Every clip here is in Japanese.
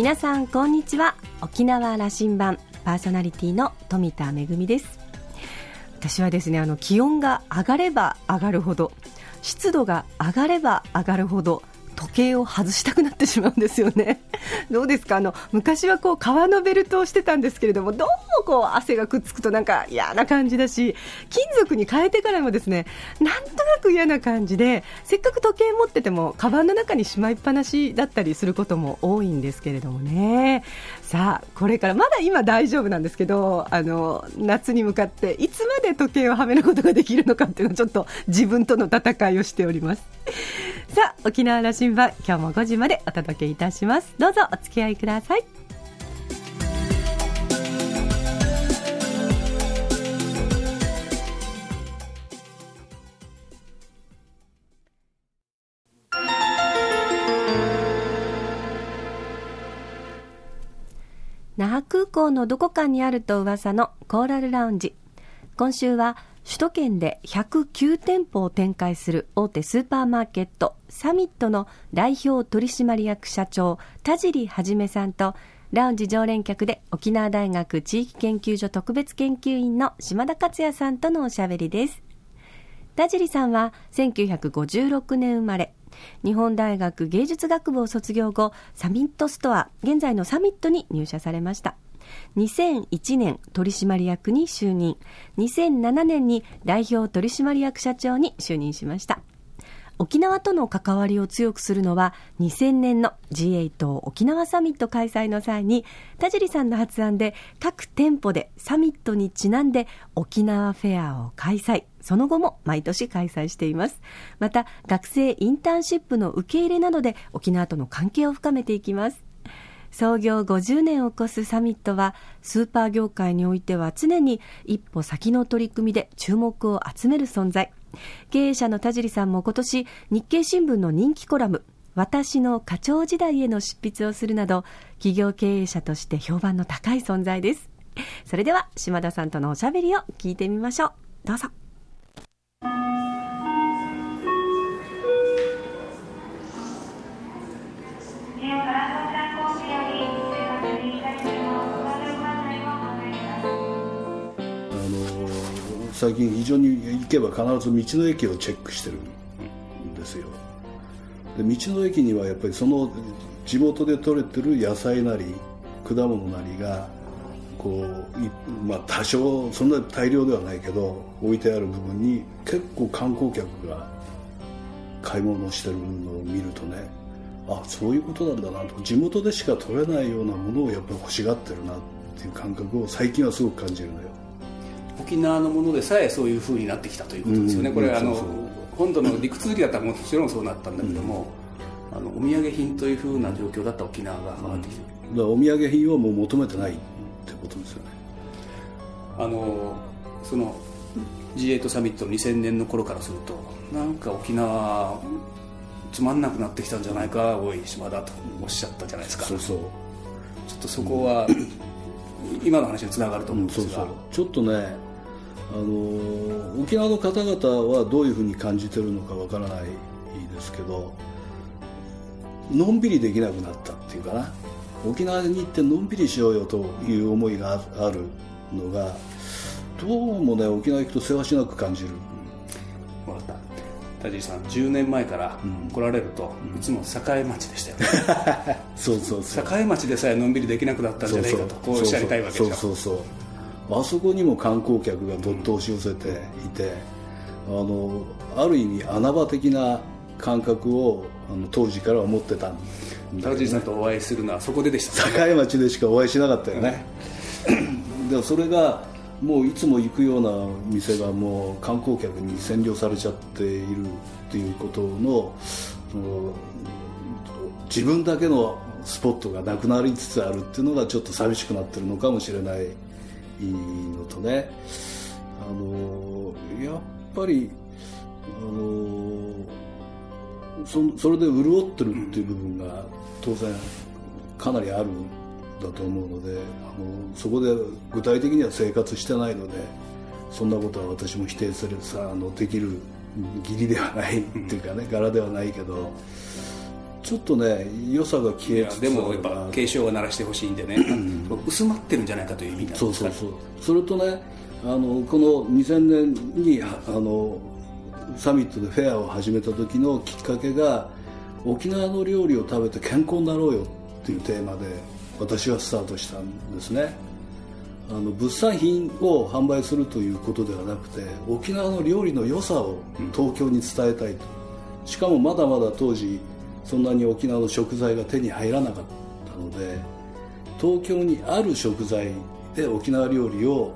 皆さんこんにちは。沖縄羅針盤パーソナリティの富田恵です。私はですねあの気温が上がれば上がるほど湿度が上がれば上がるほど時計を外したくなってしまうんですよね。どうですか？あの昔はこう革のベルトをしてたんですけれどもどうもこう汗がくっつくとなんか嫌な感じだし金属に変えてからもですねなんとなく嫌な感じでせっかく時計持っててもカバンの中にしまいっぱなしだったりすることも多いんですけれどもねさあこれからまだ今大丈夫なんですけどあの夏に向かっていつまで時計をはめることができるのかっていうのをちょっと自分との戦いをしております。さあ沖縄羅針盤今日も5時までお届けいたします。どうぞお付き合いください。那覇空港のどこかにあると噂のコーラルラウンジ。今週は首都圏で109店舗を展開する大手スーパーマーケットサミットの代表取締役社長田尻はさんとラウンジ常連客で沖縄大学地域研究所特別研究員の島田克也さんとのおしゃべりです田尻さんは1956年生まれ日本大学芸術学部を卒業後サミットストア現在のサミットに入社されました2001年取締役に就任2007年に代表取締役社長に就任しました。沖縄との関わりを強くするのは2000年の G8 沖縄サミット開催の際に田尻さんの発案で各店舗でサミットにちなんで沖縄フェアを開催。その後も毎年開催しています。また学生インターンシップの受け入れなどで沖縄との関係を深めていきます。創業50年を超すサミットはスーパー業界においては常に一歩先の取り組みで注目を集める存在。経営者の田尻さんも今年日経新聞の人気コラム私の課長時代への執筆をするなど企業経営者として評判の高い存在です。それでは島田さんとのおしゃべりを聞いてみましょう。どうぞ。最近非常に行けば必ず道の駅をチェックしてるんですよ。で道の駅にはやっぱりその地元で採れてる野菜なり果物なりがこうまあ多少そんな大量ではないけど置いてある部分に結構観光客が買い物してるのを見るとねあそういうことなんだなと。地元でしか取れないようなものをやっぱり欲しがってるなっていう感覚を最近はすごく感じるのよ。沖縄のものでさえそういうふうになってきたということですよね、うん、これあの本土の陸続きだったらもちろんそうなったんだけども、うん、あのお土産品というふうな状況だった沖縄が変わってきてる、うん、だお土産品はもう求めてないってことですよね。あのその G8 サミットの2000年の頃からするとなんか沖縄つまんなくなってきたんじゃないかおい島だとおっしゃったじゃないですか。そうそう。ちょっとそこは、今の話につながると思うんですが、そうそう。ちょっとねあの沖縄の方々はどういうふうに感じてるのかわからないですけどのんびりできなくなったっていうかな。沖縄に行ってのんびりしようよという思いがあるのがどうもね沖縄行くとせわしなく感じる。分かった。田尻さん10年前から来られると、うん、いつも栄町でしたよね。そうそうそう。栄町でさえのんびりできなくなったんじゃないかとこうおっしゃりたいわけでしょ。そうそうそうあそこにも観光客がどっと押し寄せていて、あのある意味穴場的な感覚をあの当時から思ってたんだ、ね、さんとお会いするのはそこででした、ね、境町でしかお会いしなかったよね、でそれがもういつも行くような店がもう観光客に占領されちゃっているっていうことの自分だけのスポットがなくなりつつあるっていうのがちょっと寂しくなってるのかもしれないのとね。あのやっぱりあのそそれで潤ってるっていう部分が当然かなりあるんだと思うのであのそこで具体的には生活してないのでそんなことは私も否定するさあのできる義理ではないっていうかね柄ではないけどちょっとね良さが消えつつでもやっぱ警鐘を鳴らしてほしいんでね、薄まってるんじゃないかという意味なんですそうそうそう。それとねあのこの2000年にあのサミットでフェアを始めた時のきっかけが沖縄の料理を食べて健康になろうよっていうテーマで私はスタートしたんですね。あの物産品を販売するということではなくて沖縄の料理の良さを東京に伝えたいと、しかもまだまだ当時そんなに沖縄の食材が手に入らなかったので東京にある食材で沖縄料理を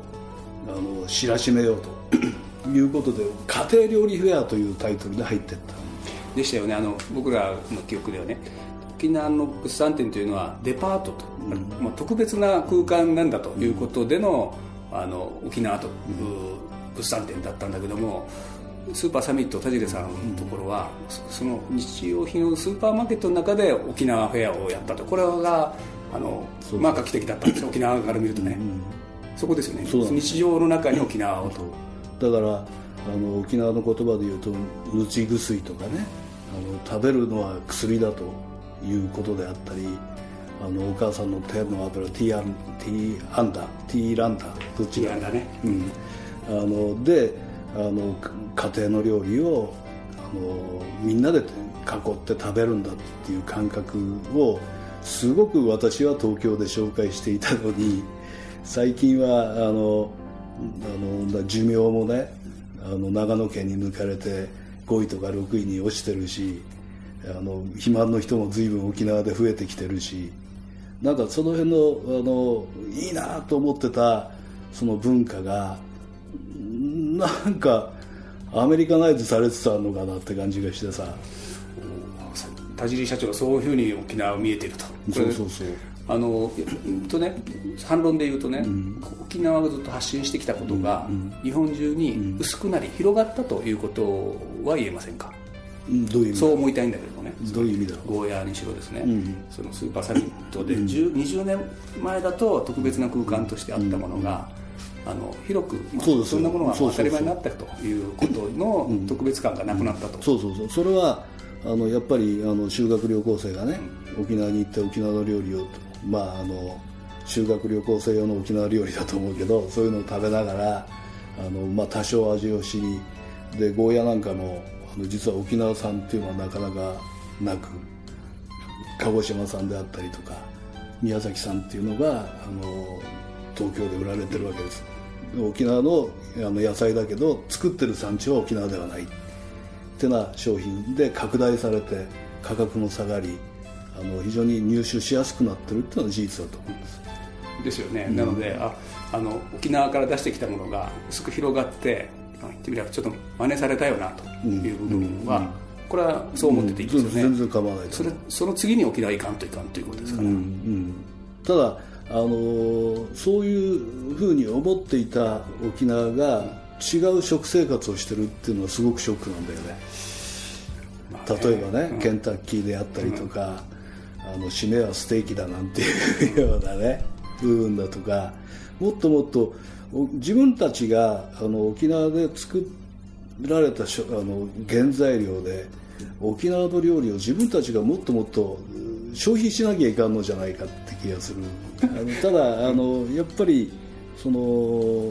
あの知らしめようと いうことで家庭料理フェアというタイトルで入っていった。でしたよね。あの僕らの記憶ではね沖縄の物産展というのはデパートと、うん、まあ、特別な空間なんだということでのうん、あの沖縄という物産展だったんだけどもスーパーサミット田尻さんのところは、うん、その日用品のスーパーマーケットの中で沖縄フェアをやったと。これがあのまあ画期的だったんです。沖縄から見るとね、そこですよね。日常の中に沖縄をと。だからあの沖縄の言葉で言うと「ぬち薬」とかね。あの食べるのは薬だということであったりあのお母さんの手の油ティーアンティーアンダーティーランダーどっちがね、うん、あのであの家庭の料理をあのみんなで囲って食べるんだっていう感覚をすごく私は東京で紹介していたのに最近はあのあの寿命もねあの長野県に抜かれて5位とか6位に落ちてるしあの肥満の人も随分沖縄で増えてきてるしなんかその辺のあのいいなと思ってたその文化がなんかアメリカナイズされつつあるのかなって感じがしてさ。田尻社長はそういうふうに沖縄見えてると。そうそうそう。あのとね反論で言うとね、うん、沖縄がずっと発信してきたことが、うん、日本中に薄くなり、広がったということは言えませんか、どういうそう思いたいんだけどね。どういう意味だろう？ゴーヤーにしろですね、うん、そのスーパーサミットで、うん、20年前だと特別な空間としてあったものが、あの広く、まあ、そそんなものが当たり前になったということの特別感がなくなったと、そうそうそう。それはあのやっぱりあの修学旅行生がね、沖縄に行って沖縄の料理をまああの修学旅行生用の沖縄料理だと思うけどそういうのを食べながらあの、まあ、多少味を知りでゴーヤなんかもあの実は沖縄産っていうのはなかなかなく鹿児島産であったりとか宮崎産っていうのがあの東京で売られてるわけです沖縄のあの野菜だけど作ってる産地は沖縄ではない。ってな商品で拡大されて価格も下がりあの非常に入手しやすくなってるっていうのは事実だと思います。ですよね、うん、なのでああの沖縄から出してきたものが薄く広がって言ってみればちょっと真似されたよなという部分は、これはそう思ってていいですよね、全然構わないそれその次に沖縄いかんといかんということですから、ただあのそういうふうに思っていた沖縄が違う食生活をしてるっていうのはすごくショックなんだよね、まあ、例えばね、うん、ケンタッキーであったりとか、うん、あの締めはステーキだなんていうようなね部分だとかもっともっと自分たちがあの沖縄で作られたあの原材料で沖縄の料理を自分たちがもっともっと消費しなきゃいかんのじゃないかって気がする。あのただあのやっぱりその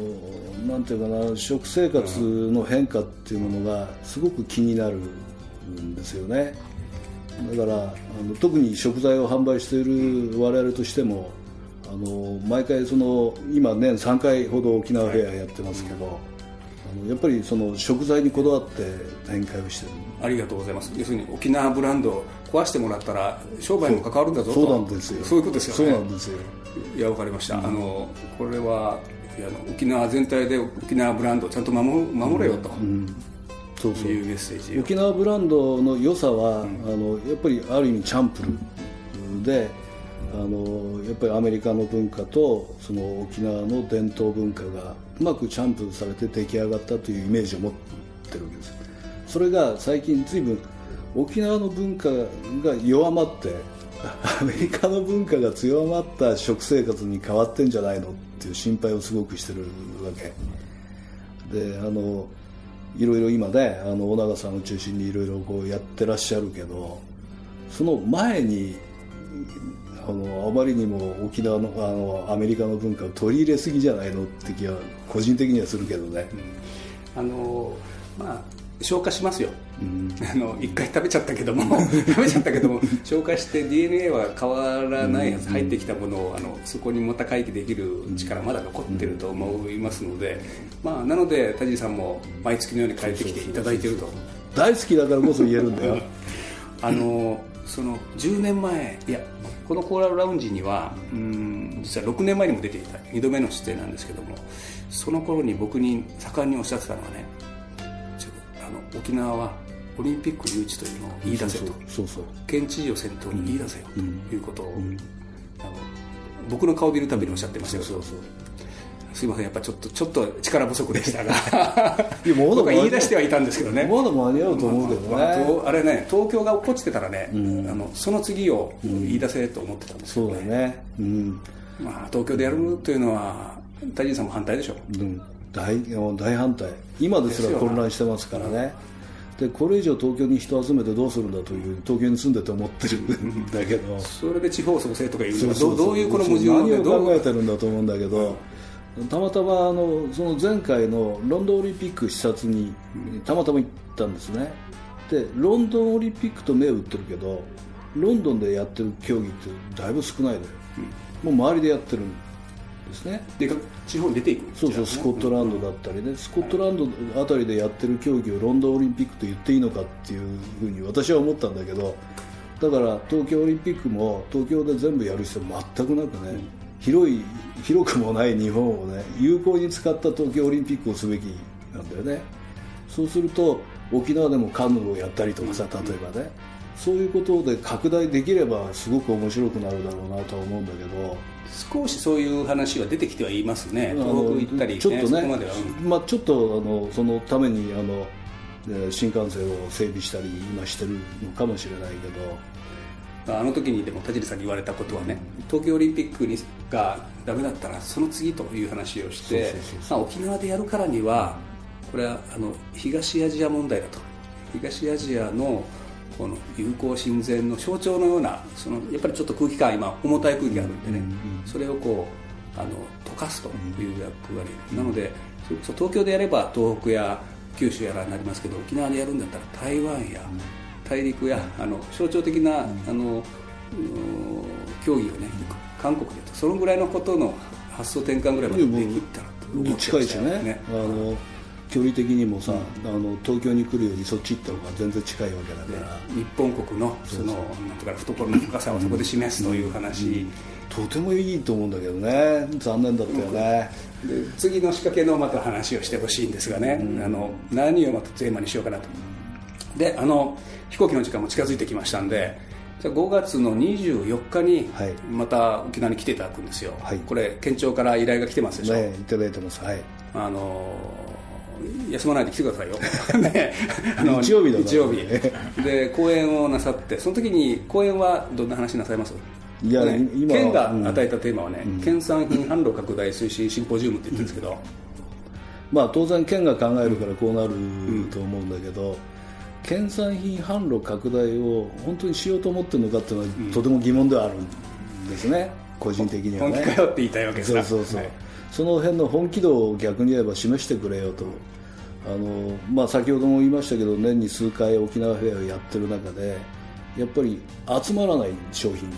なんていうかな食生活の変化っていうものがすごく気になるんですよね。だからあの特に食材を販売している我々としてもあの毎回その今年3回ほど沖縄フェアやってますけど、はい、やっぱりその食材にこだわって展開をしてる。ありがとうございます。要するに沖縄ブランドを壊してもらったら商売も関わるんだぞそうなんですよ。そういうことですよね。そうなんですよ。いや分かりました、うん、あのこれはいや沖縄全体で沖縄ブランドをちゃんと守守れよと、うん。うん。そうそう。いうメッセージ。沖縄ブランドの良さは、うん、あのやっぱりある意味チャンプルであのやっぱりアメリカの文化とその沖縄の伝統文化がうまくチャンプされて出来上がったというイメージを持ってるわけです。それが最近随分沖縄の文化が弱まってアメリカの文化が強まった食生活に変わってんじゃないのっていう心配をすごくしてるわけ。であのいろいろ今ねあの尾長さんを中心にいろいろこうやってらっしゃるけどその前にあのあまりにも沖縄のあのアメリカの文化を取り入れすぎじゃないのって気は個人的にはするけどね、あのまあ消化しますよ、あの一回食べちゃったけども 食べちゃったけども消化して DNA は変わらないはず、入ってきたものをあのそこにまた回帰できる力まだ残ってると思いますので、まあ、なので田尻さんも毎月のように帰ってきていただいていると。大好きだからこそ言えるんだよ。あのその10年前いやこのコーラルラウンジにはうん実は6年前にも出ていた2度目の出演なんですけどもその頃に僕に盛んにおっしゃってたのはねあの沖縄はオリンピック誘致というのを言い出せと。そうそう県知事を先頭に言い出せよということを、あの僕の顔を見るたびにおっしゃってましたけど。そうそうすいませんやっぱちょっとちょっと力不足でしたが。いやまだ僕は言い出してはいたんですけどね。まだ間に合うと思うけどね、まあとあれね東京が落っこちてたらね、あのその次を言い出せと思ってたんですけど、そうだね。うん。まあ、東京でやるというのは田尻さんも反対でしょう。ん。大大反対。今ですら混乱してますからね。でこれ以上東京に人集めてどうするんだという東京に住んでて思ってるんだけど。それで地方創生とかいうのはどういうこの矛盾何をでどう考えてるんだと思うんだけど、たまたまあのその前回のロンドンオリンピック視察にたまたま行ったんですね。でロンドンオリンピックと目を打ってるけどロンドンでやってる競技ってだいぶ少ないのよ、もう周りでやってるんですね。で地方に出ていくそうそうスコットランドだったりね。スコットランドあたりでやってる競技をロンドンオリンピックと言っていいのかっていうふうに私は思ったんだけどだから東京オリンピックも東京で全部やる必要全くなくね、広い広くもない日本をね有効に使った東京オリンピックをすべきなんだよね。そうすると沖縄でもカヌーをやったりとかさ例えばね。そういうことで拡大できればすごく面白くなるだろうなとは思うんだけど。少しそういう話は出てきてはいますね。あの東北行ったり、ね、ちょっとねまでは、うんまあ、ちょっとあのそのためにあのえー新幹線を整備したり今してるのかもしれないけどあの時にでも田尻さんに言われたことはね東京オリンピックにがダメだったらその次という話をして沖縄でやるからにはこれはあの東アジア問題だと。東アジアのこの友好親善の象徴のようなそのやっぱりちょっと空気感今重たい空気があるんでね、それをこうあの溶かすという役割、なので東京でやれば東北や九州やらになりますけど沖縄でやるんだったら台湾や大陸やあの象徴的な、あの競技をね韓国でやったそのぐらいのことの発想転換ぐらいまでできたら近いしよね。あの距離的にもさ、あの東京に来るよりそっち行った方が全然近いわけだから、日本国のそのなんとか懐の深さをそこで示すという話、とてもいいと思うんだけどね。残念だったよね、で次の仕掛けのまた話をしてほしいんですがね、あの何をまたテーマにしようかなとであの飛行機の時間も近づいてきましたんでじゃあ5月の24日にはい。また沖縄に来ていただくんですよ、はい。これ県庁から依頼が来てますでしょ、ねいただいてます。はい。あの休まないで来てくださいよ。ね。あの日曜日だね。日曜日。で講演をなさってその時に講演はどんな話なさいます？いやね。今県が与えたテーマはね、県産品販路拡大推進シンポジウムって言ってるんですけど、まあ当然県が考えるからこうなると思うんだけど、県産品販路拡大を本当にしようと思ってるのかっていうのは、とても疑問ではあるんですね。個人的には本ね気かよって言いたいわけですかそうそうそう、はいその辺の本気度を逆に言えば示してくれよと。あの、まあ、先ほども言いましたけど年に数回沖縄フェアをやってる中でやっぱり集まらない商品が。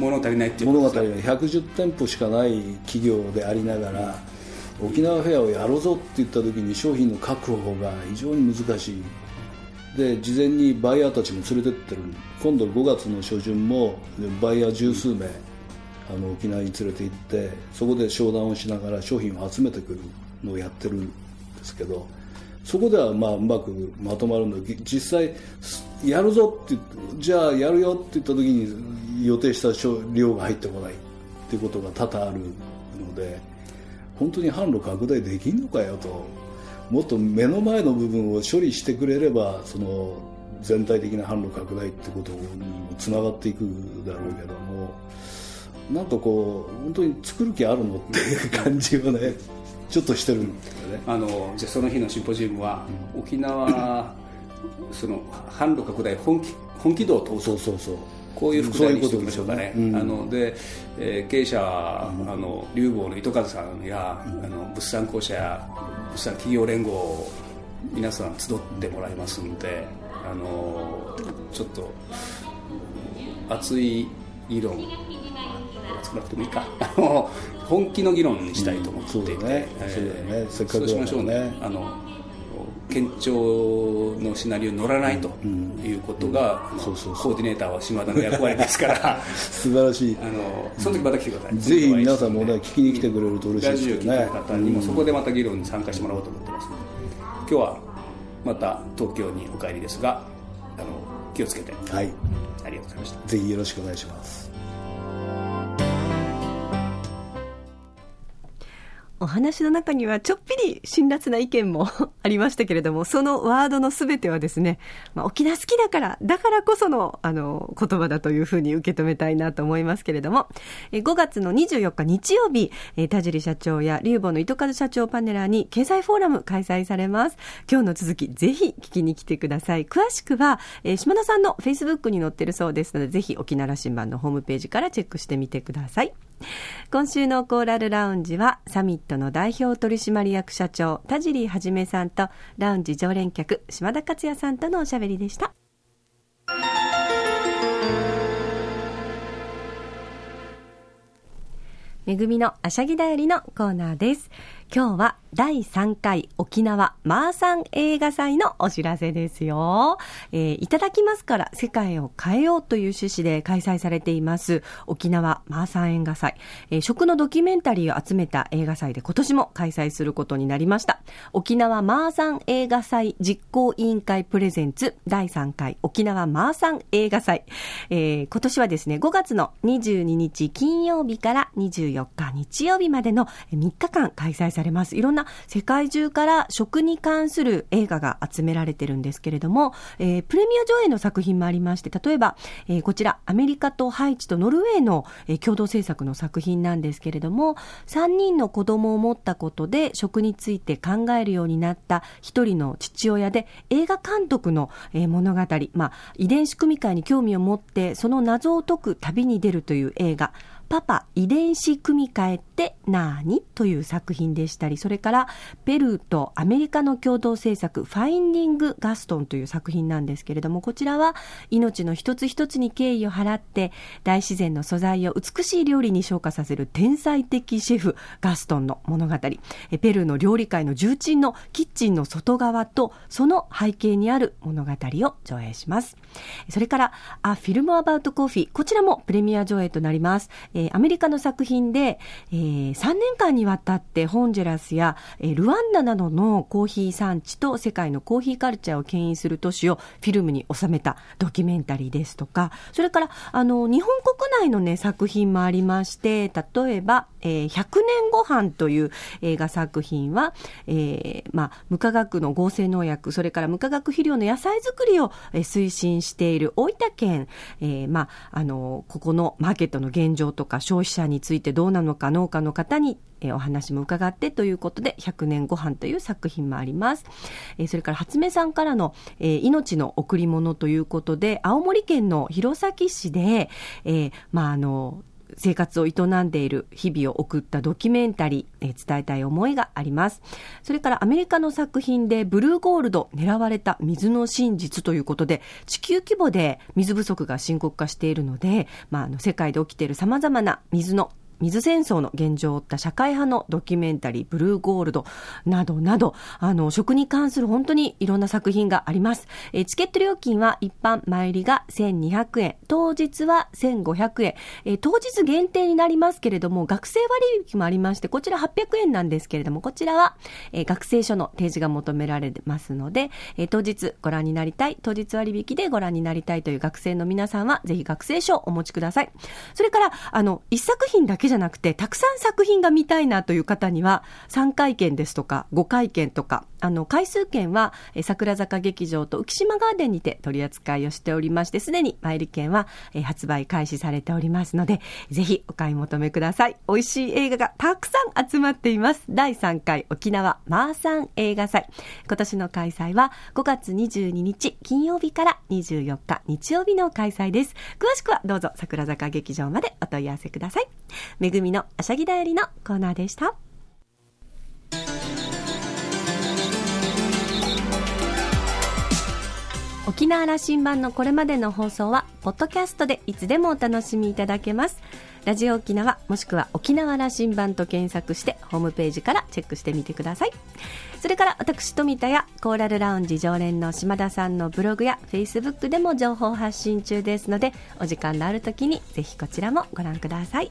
物足りないっていうことですか？物語が110店舗しかない企業でありながら沖縄フェアをやろうぞって言った時に商品の確保が非常に難しい。で事前にバイヤーたちも連れてってる。今度5月の初旬もバイヤー十数名あの沖縄に連れて行ってそこで商談をしながら商品を集めてくるのをやってるんですけどそこではまあうまくまとまるんだけど実際やるぞってじゃあやるよって言った時に予定した量が入ってこないっていうことが多々あるので本当に販路拡大できんのかよと。もっと目の前の部分を処理してくれればその全体的な販路拡大ってことにもつながっていくだろうけども。なんかこう本当に作る気あるのっていう感じをねちょっとしてるんだよね。あのじゃあその日のシンポジウムは、沖縄その販路拡大本気本気度を通す。そうそうそうこういう副題にしておきましょうかね。そういうね。うん。あので、えー経営者は、あの竜坊の糸数さんや、あの物産公社や物産企業連合皆さん集ってもらいますんで、あのちょっと熱い議論熱くなくてもいいか。本気の議論にしたいと思っていて、うん。そうだね。そうだよね。せっかくだからね。そうしましょうね。あの県庁のシナリオに乗らないということが、コーディネーターは島田の役割ですから。素晴らしい。あのその時また来てください。ぜひ皆さんもね聞きに来てくれると嬉しいラですね。ジオ聞いてる方にもそこでまた議論に参加してもらおうと思ってますので今日はまた東京にお帰りですがあの気をつけて。はい。ありがとうございました。ぜひよろしくお願いしますお話の中にはちょっぴり辛辣な意見も ありましたけれども、そのワードのすべてはですね、まあ、沖縄好きだから、だからこその、あの、言葉だというふうに受け止めたいなと思いますけれども、え5月の24日日曜日、え田尻社長やリューボの糸数社長パネラーに経済フォーラム開催されます。今日の続き、ぜひ聞きに来てください。詳しくは、え島田さんの Facebook に載ってるそうですので、ぜひ沖縄羅針盤のホームページからチェックしてみてください。今週のコーラルラウンジはサミットの代表取締役社長田尻はじめさんとラウンジ常連客島田克也さんとのおしゃべりでした。めぐみのあしゃぎだよりのコーナーです。今日は第3回沖縄マーサン映画祭のお知らせですよ。えーいただきますから世界を変えようという趣旨で開催されています沖縄マーサン映画祭。えー食のドキュメンタリーを集めた映画祭で今年も開催することになりました。沖縄マーサン映画祭実行委員会プレゼンツ第3回沖縄マーサン映画祭。えー今年はですね、5月の22日金曜日から24日日曜日までの3日間開催されます。いろんな世界中から食に関する映画が集められてるんですけれども、えープレミア上映の作品もありまして、例えば、えーこちらアメリカとハイチとノルウェーの、えー共同制作の作品なんですけれども、3人の子供を持ったことで食について考えるようになった一人の父親で映画監督の、えー物語、まあ、遺伝子組み換えに興味を持ってその謎を解く旅に出るという映画、パパ遺伝子組み換えってなにという作品でしたり、それからペルーとアメリカの共同制作ファインディング・ガストンという作品なんですけれども、こちらは命の一つ一つに敬意を払って大自然の素材を美しい料理に昇華させる天才的シェフガストンの物語。ペルーの料理界の重鎮のキッチンの外側とその背景にある物語を上映します。それから、あ、フィルムアバウトコーヒー。こちらもプレミア上映となります。えーアメリカの作品で、えー3年間にわたってホンジュラスや、えールワンダなどのコーヒー産地と世界のコーヒーカルチャーを牽引する都市をフィルムに収めたドキュメンタリーですとか、それから、あの、日本国内のね、作品もありまして、例えば、えー100年ご飯という映画作品は、えーまあ、無化学の合成農薬、それから無化学肥料の野菜作りを、えー推進している大分県、えーまあ、あの、ここのマーケットの現状とか消費者についてどうなのか農家の方にえお話も伺ってということで、100年ご飯という作品もあります。えそれから、初目さんからの、え命の贈り物ということで、青森県の弘前市で、えーまあ、あの、生活を営んでいる日々を送ったドキュメンタリー、えー伝えたい思いがあります。それからアメリカの作品でブルーゴールド狙われた水の真実ということで地球規模で水不足が深刻化しているので、まあ、あの世界で起きている様々な水の水戦争の現状を追った社会派のドキュメンタリー、ブルーゴールドなどなど、あの、食に関する本当にいろんな作品があります。えチケット料金は一般前売りが1200円、当日は1500円、え当日限定になりますけれども、学生割引もありまして、こちら800円なんですけれども、こちらは、え学生証の提示が求められますので、え当日ご覧になりたい、当日割引でご覧になりたいという学生の皆さんは、ぜひ学生証をお持ちください。それから、あの、一作品だけじゃなくて、たくさん作品が見たいなという方には、3回券ですとか、5回券とか、あの、回数券は、え桜坂劇場と浮島ガーデンにて取り扱いをしておりまして、すでに参り券は、え発売開始されておりますので、ぜひお買い求めください。美味しい映画がたくさん集まっています。第3回沖縄マーサン映画祭。今年の開催は5月22日金曜日から24日日曜日の開催です。詳しくはどうぞ桜坂劇場までお問い合わせください。めぐみのあしゃぎだよりのコーナーでした。沖縄羅針盤のこれまでの放送は、ポッドキャストでいつでもお楽しみいただけます。ラジオ沖縄、もしくは沖縄羅針盤と検索して、ホームページからチェックしてみてください。それから私、富田やコーラルラウンジ常連の島田さんのブログやフェイスブックでも情報発信中ですので、お時間のある時にぜひこちらもご覧ください。